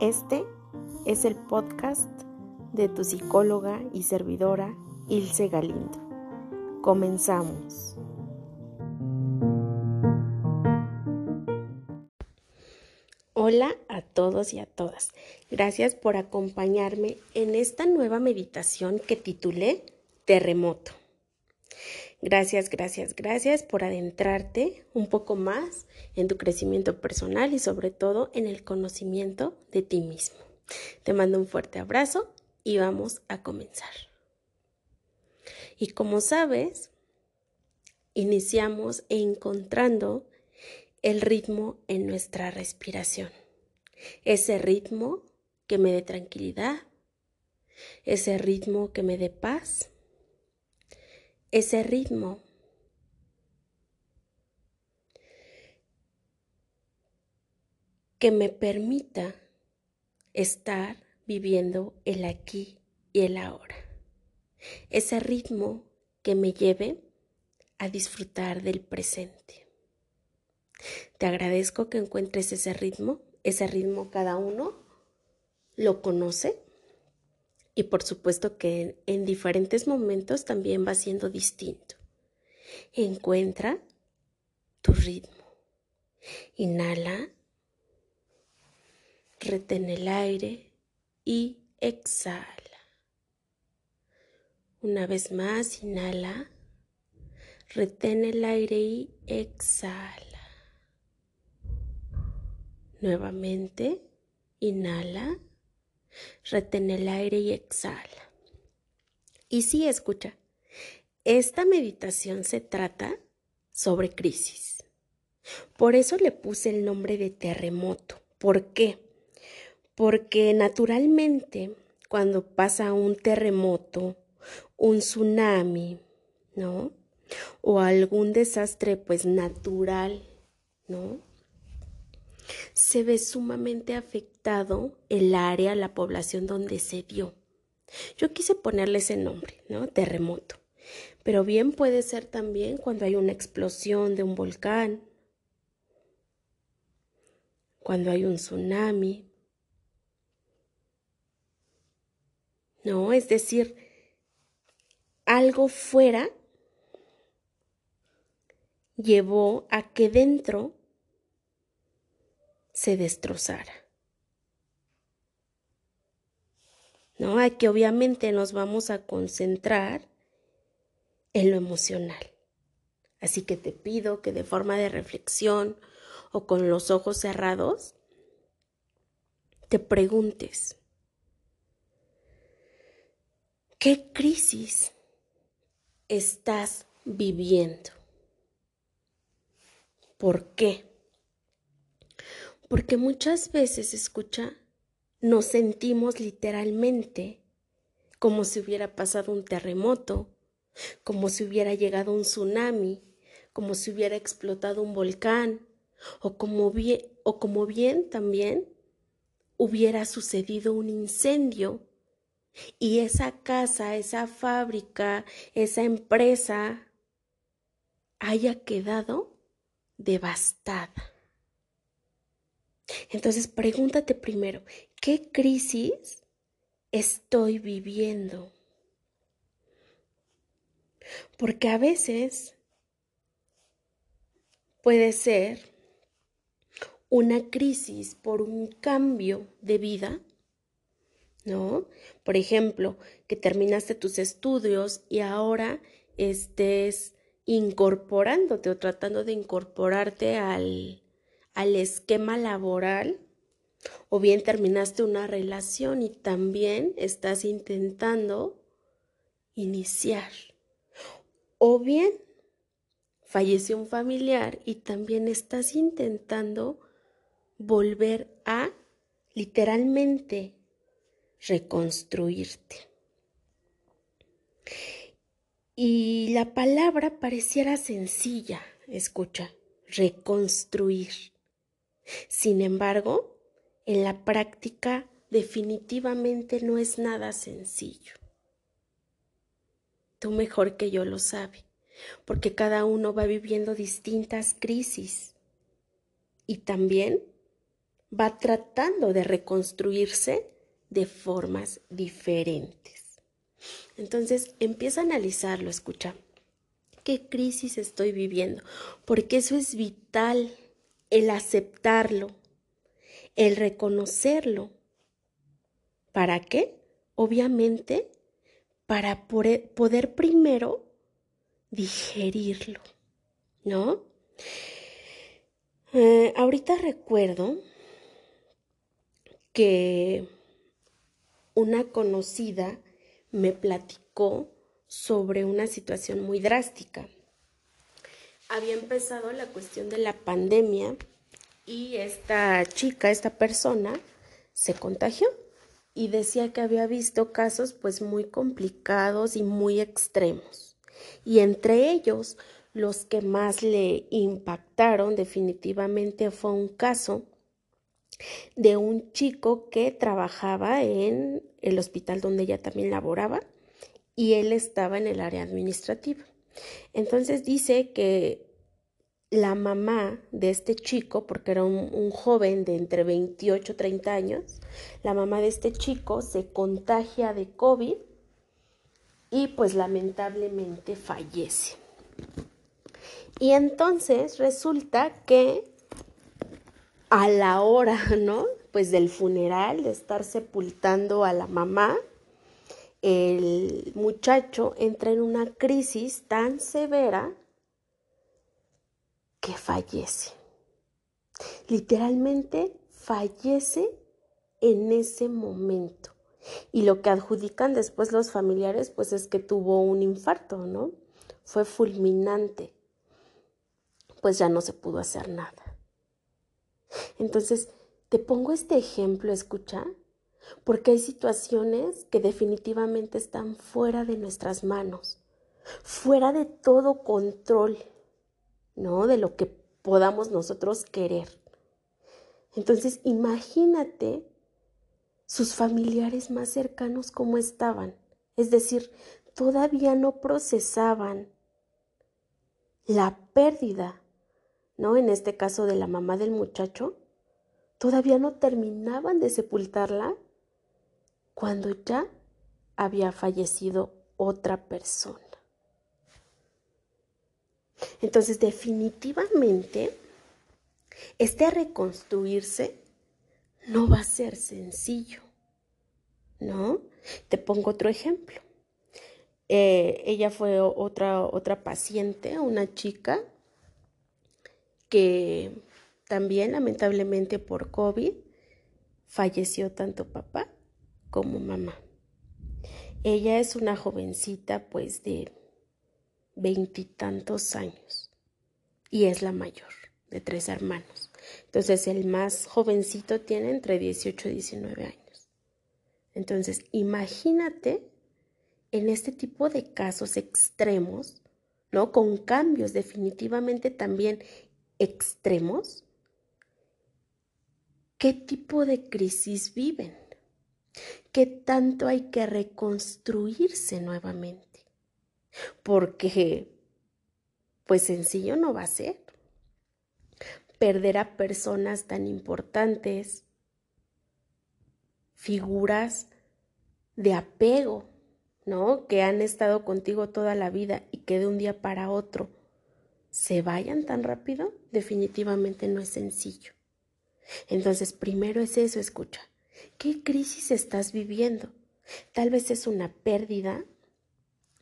Este es el podcast de tu psicóloga y servidora Ilse Galindo. Comenzamos. Hola a todos y a todas. Gracias por acompañarme en esta nueva meditación que titulé Terremoto. Gracias, gracias, gracias por adentrarte un poco más en tu crecimiento personal y sobre todo en el conocimiento de ti mismo. Te mando un fuerte abrazo y vamos a comenzar. Y como sabes, iniciamos encontrando el ritmo en nuestra respiración. Ese ritmo que me dé tranquilidad, ese ritmo que me dé paz ese ritmo. que me permita estar viviendo el aquí y el ahora. Ese ritmo que me lleve a disfrutar del presente. Te agradezco que encuentres ese ritmo, ese ritmo cada uno lo conoce y por supuesto que en, diferentes momentos también va siendo distinto. Encuentra tu ritmo. Inhala, retén el aire y exhala. Una vez más, inhala, retén el aire y exhala. Nuevamente, inhala retén el aire y exhala. Y sí, escucha, esta meditación se trata sobre crisis. Por eso le puse el nombre de terremoto. ¿Por qué? Porque naturalmente cuando pasa un terremoto, un tsunami, ¿no? O algún desastre pues natural, ¿no? Se ve sumamente afectado el área, la población donde se dio. Yo quise ponerle ese nombre, ¿no? Terremoto. Pero bien puede ser también cuando hay una explosión de un volcán, cuando hay un tsunami. No, es decir, algo fuera llevó a que dentro se destrozara. ¿No? que obviamente nos vamos a concentrar en lo emocional. Así que te pido que de forma de reflexión o con los ojos cerrados, te preguntes, ¿qué crisis estás viviendo? ¿Por qué? Porque muchas veces, escucha, nos sentimos literalmente como si hubiera pasado un terremoto, como si hubiera llegado un tsunami, como si hubiera explotado un volcán, o como bien, o como bien también hubiera sucedido un incendio y esa casa, esa fábrica, esa empresa haya quedado devastada. Entonces pregúntate primero, ¿qué crisis estoy viviendo? Porque a veces puede ser una crisis por un cambio de vida, ¿no? Por ejemplo, que terminaste tus estudios y ahora estés incorporándote o tratando de incorporarte al, al esquema laboral o bien terminaste una relación y también estás intentando iniciar o bien falleció un familiar y también estás intentando volver a literalmente reconstruirte. Y la palabra pareciera sencilla, escucha, reconstruir. Sin embargo, en la práctica definitivamente no es nada sencillo. Tú mejor que yo lo sabes, porque cada uno va viviendo distintas crisis y también va tratando de reconstruirse de formas diferentes. Entonces empieza a analizarlo, escucha. ¿Qué crisis estoy viviendo? Porque eso es vital, el aceptarlo, el reconocerlo. ¿Para qué? Obviamente, para poder primero digerirlo, ¿no? Eh, ahorita recuerdo que una conocida me platicó sobre una situación muy drástica. Había empezado la cuestión de la pandemia y esta chica, esta persona, se contagió y decía que había visto casos pues muy complicados y muy extremos. Y entre ellos, los que más le impactaron definitivamente fue un caso de un chico que trabajaba en el hospital donde ella también laboraba y él estaba en el área administrativa. Entonces dice que la mamá de este chico, porque era un, joven de entre 28 y 30 años, la mamá de este chico se contagia de COVID y pues lamentablemente fallece. Y entonces resulta que a la hora, ¿no? Pues del funeral, de estar sepultando a la mamá, el muchacho entra en una crisis tan severa que fallece. Literalmente fallece en ese momento. Y lo que adjudican después los familiares, pues es que tuvo un infarto, ¿no? Fue fulminante. Pues ya no se pudo hacer nada. Entonces, te pongo este ejemplo, escucha, porque hay situaciones que definitivamente están fuera de nuestras manos, fuera de todo control, ¿no? De lo que podamos nosotros querer. Entonces, imagínate sus familiares más cercanos cómo estaban. Es decir, todavía no procesaban la pérdida ¿no? En este caso de la mamá del muchacho, todavía no terminaban de sepultarla cuando ya había fallecido otra persona. Entonces, definitivamente, este reconstruirse no va a ser sencillo, ¿no? Te pongo otro ejemplo. Eh, ella fue otra, otra paciente, una chica que también lamentablemente por COVID falleció tanto papá como mamá. Ella es una jovencita pues de veintitantos años y es la mayor de tres hermanos. Entonces el más jovencito tiene entre 18 y 19 años. Entonces imagínate en este tipo de casos extremos, ¿no? Con cambios definitivamente también extremos, ¿qué tipo de crisis viven? ¿Qué tanto hay que reconstruirse nuevamente? Porque, pues sencillo no va a ser. Perder a personas tan importantes, figuras de apego, ¿no? Que han estado contigo toda la vida y que de un día para otro se vayan tan rápido, definitivamente no es sencillo. Entonces, primero es eso, escucha. ¿Qué crisis estás viviendo? Tal vez es una pérdida,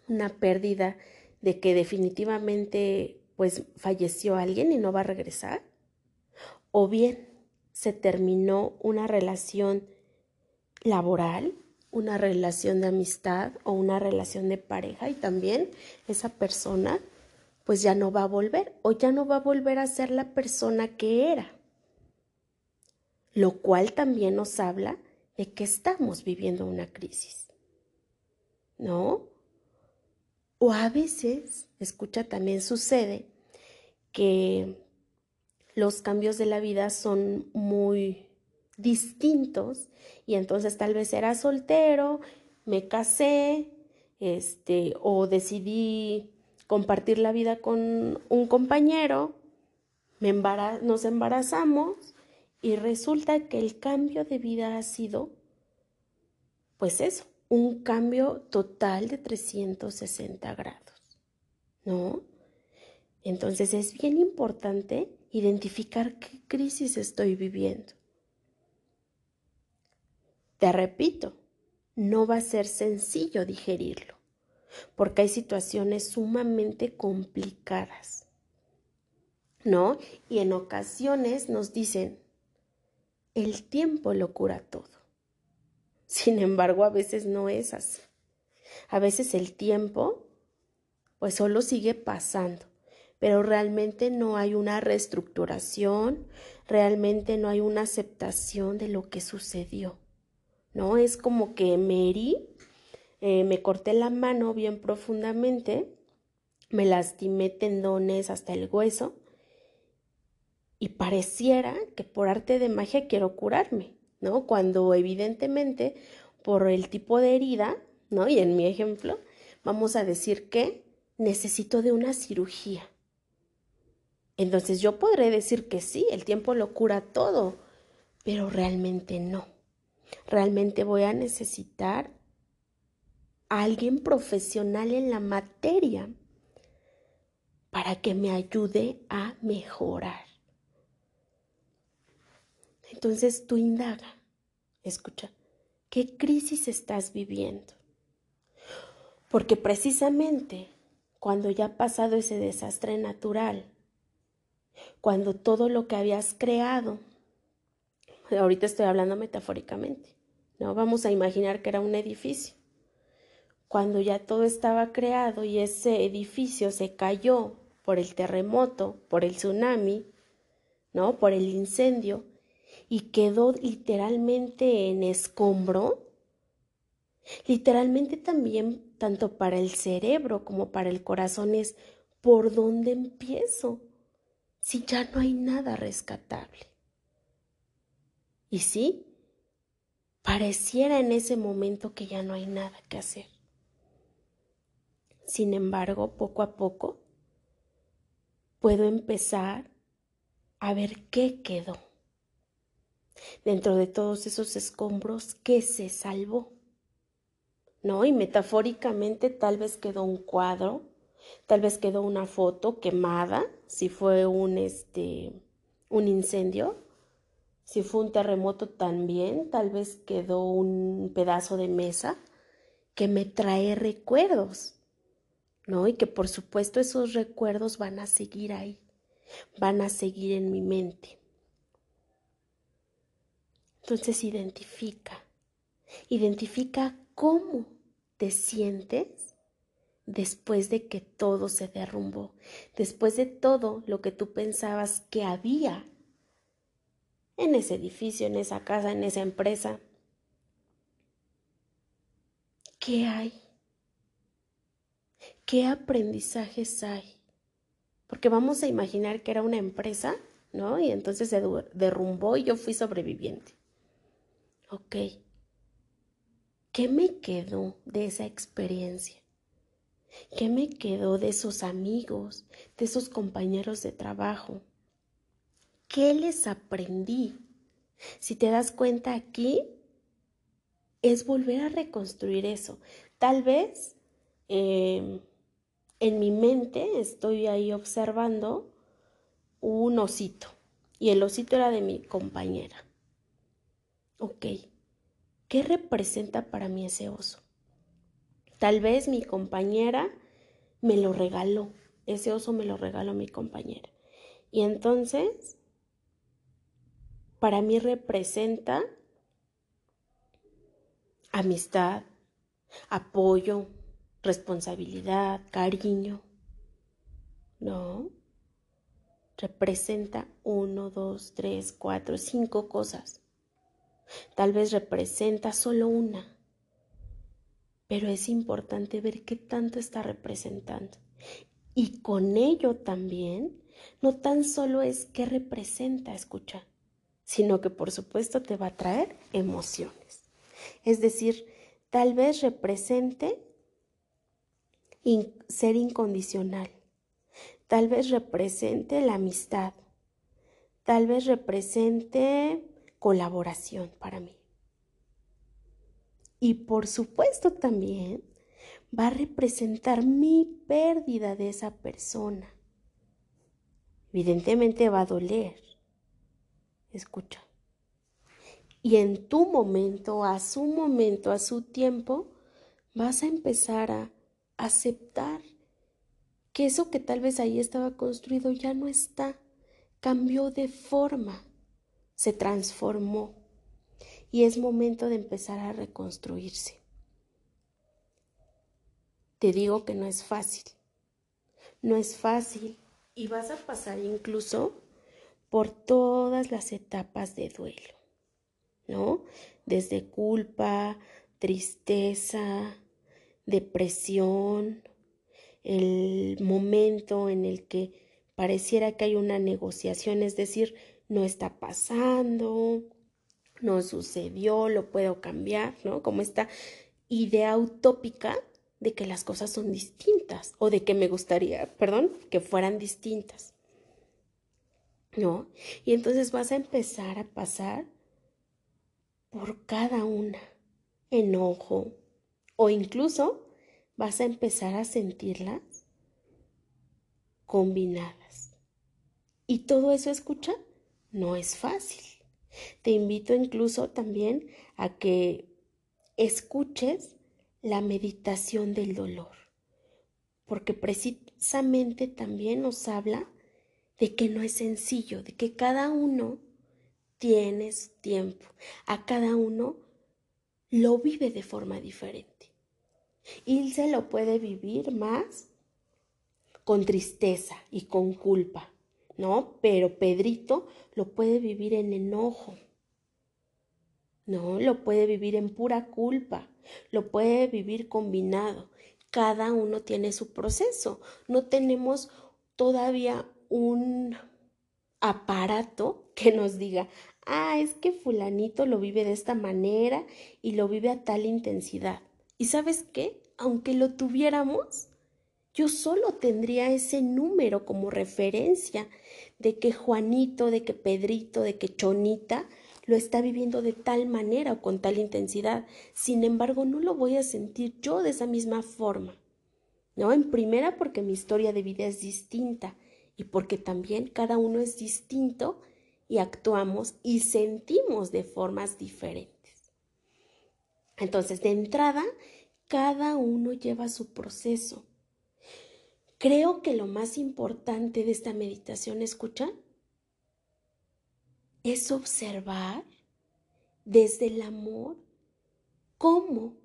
una pérdida de que definitivamente pues falleció alguien y no va a regresar. O bien se terminó una relación laboral, una relación de amistad o una relación de pareja y también esa persona pues ya no va a volver o ya no va a volver a ser la persona que era. Lo cual también nos habla de que estamos viviendo una crisis. ¿No? O a veces, escucha, también sucede que los cambios de la vida son muy distintos y entonces tal vez era soltero, me casé, este, o decidí compartir la vida con un compañero, me nos embarazamos Y resulta que el cambio de vida ha sido, pues eso, un cambio total de 360 grados, ¿no? Entonces es bien importante identificar qué crisis estoy viviendo. Te repito, no va a ser sencillo digerirlo, porque hay situaciones sumamente complicadas, ¿no? Y en ocasiones nos dicen, el tiempo lo cura todo. Sin embargo, a veces no es así. A veces el tiempo, pues solo sigue pasando, pero realmente no hay una reestructuración, realmente no hay una aceptación de lo que sucedió. ¿no? Es como que me herí, eh, me corté la mano bien profundamente, me lastimé tendones hasta el hueso y pareciera que por arte de magia quiero curarme, ¿no? Cuando evidentemente por el tipo de herida, ¿no? Y en mi ejemplo, vamos a decir que necesito de una cirugía. Entonces yo podré decir que sí, el tiempo lo cura todo, pero realmente no. Realmente voy a necesitar a alguien profesional en la materia para que me ayude a mejorar. Entonces tú indaga, escucha, ¿qué crisis estás viviendo? Porque precisamente cuando ya ha pasado ese desastre natural, cuando todo lo que habías creado ahorita estoy hablando metafóricamente, ¿no? Vamos a imaginar que era un edificio. Cuando ya todo estaba creado y ese edificio se cayó por el terremoto, por el tsunami, ¿no? Por el incendio y quedó literalmente en escombro, literalmente también tanto para el cerebro como para el corazón es por dónde empiezo si ya no hay nada rescatable. Y sí, pareciera en ese momento que ya no hay nada que hacer. Sin embargo, poco a poco puedo empezar a ver qué quedó. Dentro de todos esos escombros, ¿qué se salvó? ¿No? Y metafóricamente tal vez quedó un cuadro, tal vez quedó una foto quemada, si fue un este un incendio, si fue un terremoto también, tal vez quedó un pedazo de mesa que me trae recuerdos, ¿no? Y que por supuesto esos recuerdos van a seguir ahí, van a seguir en mi mente. Entonces identifica, identifica cómo te sientes después de que todo se derrumbó, después de todo lo que tú pensabas que había en ese edificio, en esa casa, en esa empresa. ¿Qué hay? ¿Qué aprendizajes hay? Porque vamos a imaginar que era una empresa, ¿no? Y entonces se derrumbó y yo fui sobreviviente. Ok. ¿Qué me quedó de esa experiencia? ¿Qué me quedó de esos amigos, de esos compañeros de trabajo? ¿Qué les aprendí? Si te das cuenta aquí, es volver a reconstruir eso. Tal vez em, en mi mente estoy ahí observando un osito y el osito era de mi compañera. Ok, ¿qué representa para mí ese oso? Tal vez mi compañera me lo regaló, ese oso me lo regaló mi compañera. Y entonces para mí representa amistad, apoyo, responsabilidad, cariño. No, representa uno, dos, tres, cuatro, cinco cosas. Tal vez representa solo una, pero es importante ver qué tanto está representando. Y con ello también, no tan solo es qué representa, escuchar sino que por supuesto te va a traer emociones. Es decir, tal vez represente ser incondicional, tal vez represente la amistad, tal vez represente colaboración para mí. Y por supuesto también va a representar mi pérdida de esa persona. Evidentemente va a doler. Escucha. Y en tu momento, a su momento, a su tiempo, vas a empezar a aceptar que eso que tal vez ahí estaba construido ya no está, cambió de forma, se transformó y es momento de empezar a reconstruirse. Te digo que no es fácil, no es fácil y vas a pasar incluso por todas las etapas de duelo. ¿no? Desde culpa, tristeza, depresión, el momento en el que pareciera que hay una negociación, es decir, no está pasando, no sucedió, lo puedo cambiar, ¿no? Como esta idea utópica de que las cosas son distintas o de que me gustaría, perdón, que fueran distintas. ¿No? Y entonces vas a empezar a pasar por cada una, enojo, o incluso vas a empezar a sentirlas combinadas. Y todo eso, escucha, no es fácil. Te invito incluso también a que escuches la meditación del dolor, porque precisamente también nos habla de que no es sencillo, de que cada uno tienes tiempo. A cada uno lo vive de forma diferente. Ilse lo puede vivir más con tristeza y con culpa, ¿no? Pero Pedrito lo puede vivir en enojo, ¿no? Lo puede vivir en pura culpa, lo puede vivir combinado. Cada uno tiene su proceso. No tenemos todavía un aparato que nos diga, ah, es que fulanito lo vive de esta manera y lo vive a tal intensidad. ¿Y sabes qué? Aunque lo tuviéramos, yo solo tendría ese número como referencia de que Juanito, de que Pedrito, de que Chonita lo está viviendo de tal manera o con tal intensidad. Sin embargo, no lo voy a sentir yo de esa misma forma. ¿No? En primera porque mi historia de vida es distinta y porque también cada uno es distinto y actuamos y sentimos de formas diferentes. Entonces, de entrada, cada uno lleva su proceso. Creo que lo más importante de esta meditación, escucha, es observar desde el amor cómo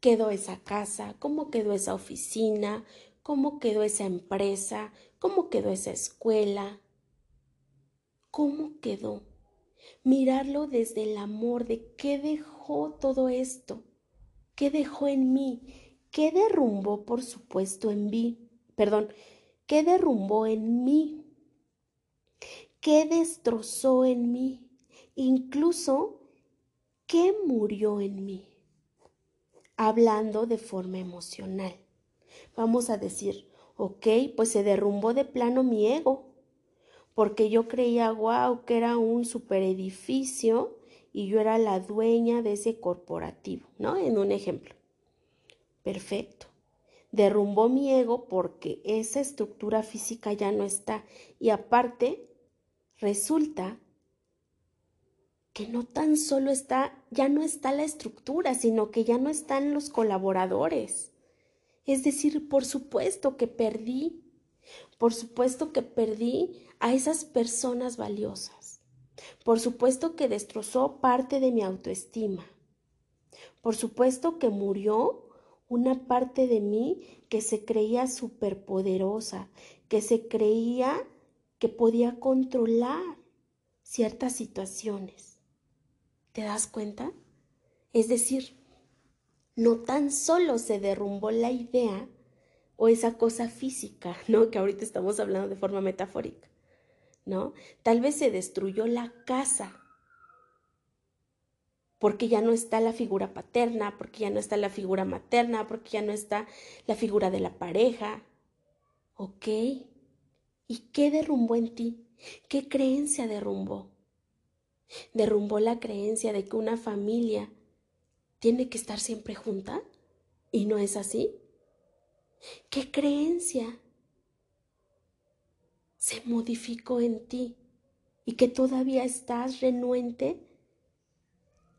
quedó esa casa, cómo quedó esa oficina, cómo quedó esa empresa, cómo quedó esa escuela, cómo quedó. Mirarlo desde el amor de qué dejó todo esto, qué dejó en mí, qué derrumbó, por supuesto, en mí, perdón, qué derrumbó en mí, qué destrozó en mí, incluso qué murió en mí, hablando de forma emocional. Vamos a decir, ok, pues se derrumbó de plano mi ego, porque yo creía, wow, que era un super edificio y yo era la dueña de ese corporativo, ¿no? En un ejemplo. Perfecto. Derrumbó mi ego porque esa estructura física ya no está. Y aparte, resulta que no tan solo está, ya no está la estructura, sino que ya no están los colaboradores. Es decir, por supuesto que perdí, por supuesto que perdí a esas personas valiosas. Por supuesto que destrozó parte de mi autoestima. Por supuesto que murió una parte de mí que se creía superpoderosa, que se creía que podía controlar ciertas situaciones. ¿Te das cuenta? Es decir, no tan solo se derrumbó la idea o esa cosa física, ¿no? Que ahorita estamos hablando de forma metafórica, ¿no? Tal vez se destruyó la casa porque ya no está la figura paterna, porque ya no está la figura materna, porque ya no está la figura de la pareja. ¿Ok? ¿Y qué derrumbó en ti? ¿Qué creencia derrumbó? Derrumbó la creencia de que una familia tiene que estar siempre junta y no es así. ¿Qué creencia se modificó en ti y que todavía estás renuente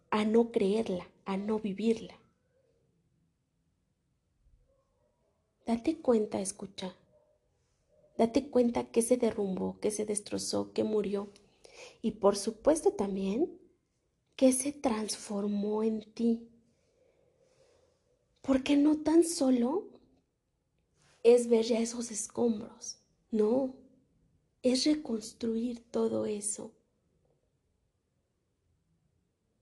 a no creerla, a no vivirla? Date cuenta, escucha. Date cuenta que se derrumbó, que se destrozó, que murió. Y por supuesto también que se transformó en ti. Porque no tan solo es ver ya esos escombros, no, es reconstruir todo eso.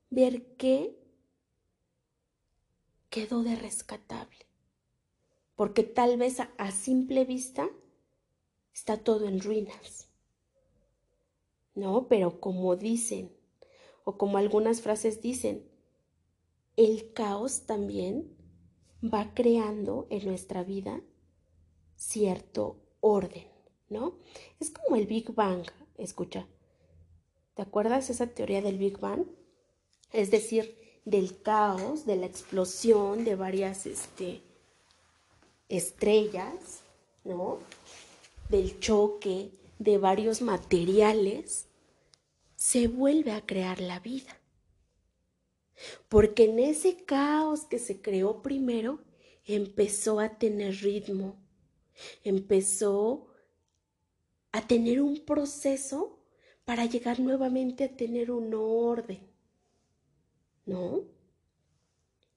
Ver qué quedó de rescatable porque tal vez a, simple vista está todo en ruinas. No, pero como dicen, o como algunas frases dicen, el caos también va creando en nuestra vida cierto orden, ¿no? Es como el Big Bang, escucha. ¿Te acuerdas esa teoría del Big Bang? Es decir, del caos, de la explosión de varias este, estrellas, ¿no? Del choque de varios materiales, se vuelve a crear la vida. Porque en ese caos que se creó primero, empezó a tener ritmo, empezó a tener un proceso para llegar nuevamente a tener un orden. ¿No?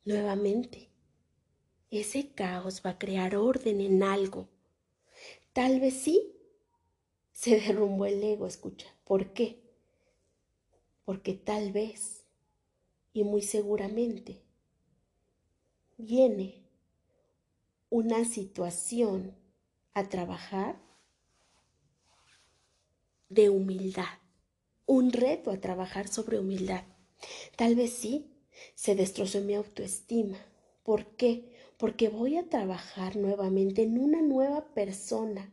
Nuevamente ese caos va a crear orden en algo. Tal vez sí se derrumbó el ego, escucha. ¿Por qué? Porque tal vez, y muy seguramente, viene una situación a trabajar de humildad, un reto a trabajar sobre humildad. Tal vez sí se destrozó mi autoestima. ¿Por qué? porque voy a trabajar nuevamente en una nueva persona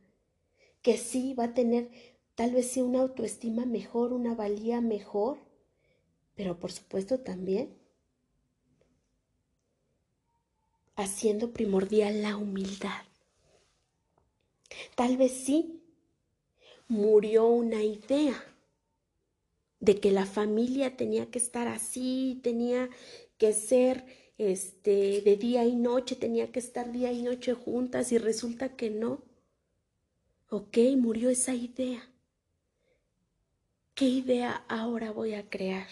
que sí va a tener tal vez sí una autoestima mejor, una valía mejor, pero por supuesto también haciendo primordial la humildad. Tal vez sí murió una idea de que la familia tenía que estar así, tenía que ser este, de día y noche, tenía que estar día y noche juntas y resulta que no. Ok, murió esa idea. ¿Qué idea ahora voy a crear?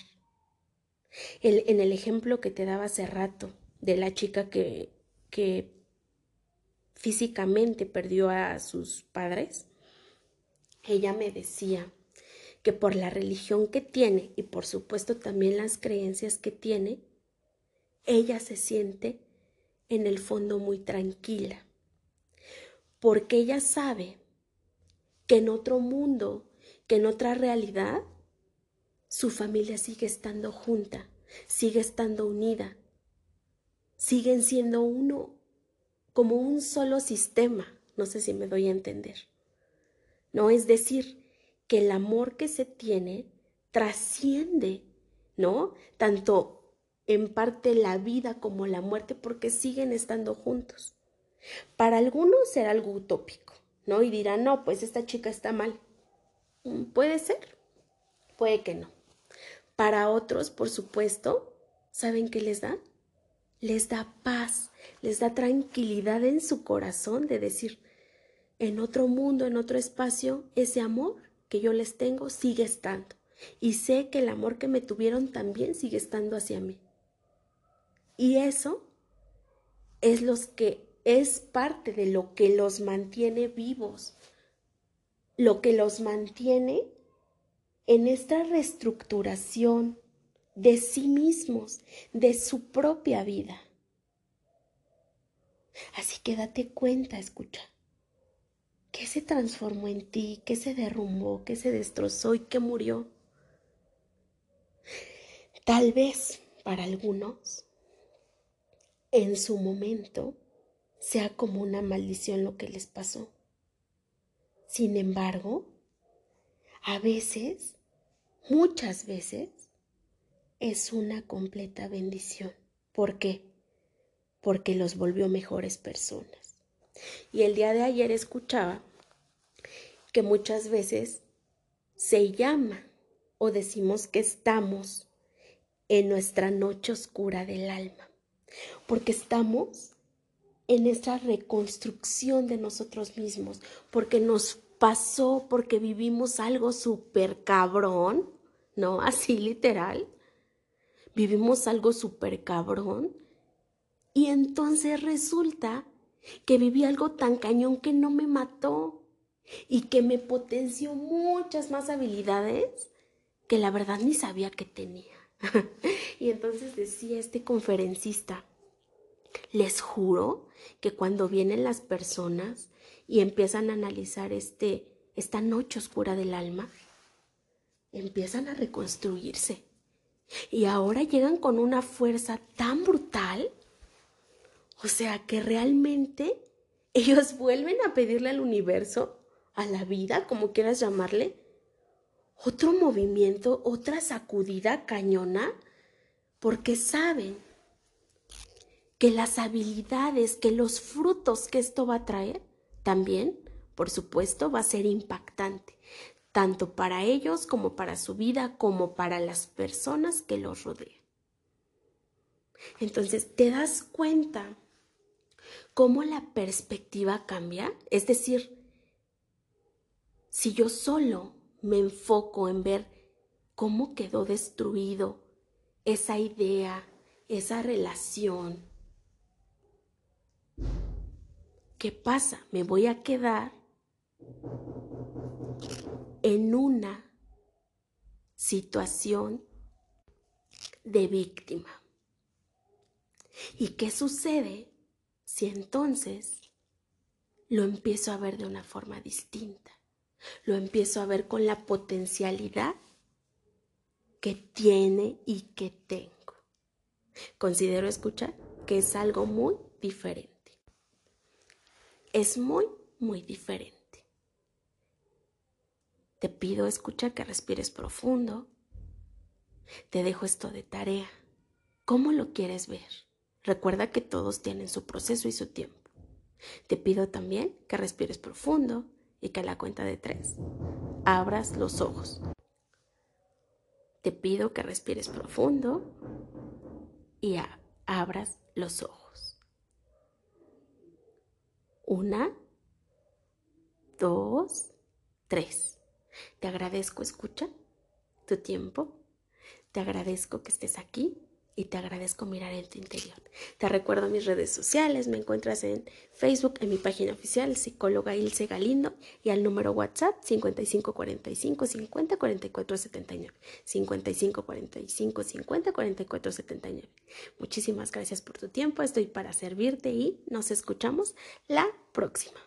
El, en el ejemplo que te daba hace rato de la chica que, que físicamente perdió a sus padres, ella me decía que por la religión que tiene y por supuesto también las creencias que tiene, ella se siente en el fondo muy tranquila, porque ella sabe que en otro mundo, que en otra realidad, su familia sigue estando junta, sigue estando unida, siguen siendo uno, como un solo sistema, no sé si me doy a entender. No es decir, que el amor que se tiene trasciende, ¿no? Tanto en parte la vida como la muerte porque siguen estando juntos. Para algunos será algo utópico, ¿no? Y dirán, no, pues esta chica está mal. Mm, puede ser, puede que no. Para otros, por supuesto, ¿saben qué les da? Les da paz, les da tranquilidad en su corazón de decir, en otro mundo, en otro espacio, ese amor que yo les tengo sigue estando. Y sé que el amor que me tuvieron también sigue estando hacia mí. Y eso es los que es parte de lo que los mantiene vivos, lo que los mantiene en esta reestructuración de sí mismos, de su propia vida. Así que date cuenta, escucha, ¿qué se transformó en ti? ¿Qué se derrumbó? ¿Qué se destrozó y qué murió? Tal vez para algunos en su momento sea como una maldición lo que les pasó. Sin embargo, A veces, muchas veces, es una completa bendición. ¿Por qué? Porque los volvió mejores personas. Y el día de ayer escuchaba que muchas veces se llama o decimos que estamos en nuestra noche oscura del alma, porque estamos en esta reconstrucción de nosotros mismos, porque nos pasó, porque vivimos algo súper cabrón, ¿no? Así literal. Vivimos algo súper cabrón. Y entonces resulta que viví algo tan cañón que no me mató y que me potenció muchas más habilidades que la verdad ni sabía que tenía. y entonces decía este conferencista, les juro que cuando vienen las personas y empiezan a analizar este, esta noche oscura del alma, empiezan a reconstruirse. Y ahora llegan con una fuerza tan brutal, o sea que realmente ellos vuelven a pedirle al universo, a la vida, como quieras llamarle, otro movimiento, otra sacudida cañona, porque saben que las habilidades, que los frutos que esto va a traer, también, por supuesto, va a ser impactante, tanto para ellos como para su vida, como para las personas que los rodean. Entonces, ¿te das cuenta cómo la perspectiva cambia? Es decir, si yo solo me enfoco en ver cómo quedó destruido esa idea, esa relación, ¿qué pasa? Me voy a quedar en una situación de víctima. ¿Y qué sucede si entonces lo empiezo a ver de una forma distinta? Lo empiezo a ver con la potencialidad que tiene y que tengo. Considero escuchar que es algo muy diferente es muy, muy diferente. Te pido escucha que respires profundo. Te dejo esto de tarea. ¿Cómo lo quieres ver? Recuerda que todos tienen su proceso y su tiempo. Te pido también que respires profundo y que a la cuenta de tres abras los ojos. Te pido que respires profundo y abras los ojos. Una, dos, tres. Te agradezco, escucha, tu tiempo. Te agradezco que estés aquí y te agradezco mirar en tu interior. Te recuerdo mis redes sociales, me encuentras en Facebook, en mi página oficial, psicóloga Ilse Galindo, y al número WhatsApp 5545 50 44 79. 5545 50 44 79. Muchísimas gracias por tu tiempo, estoy para servirte y nos escuchamos la próxima.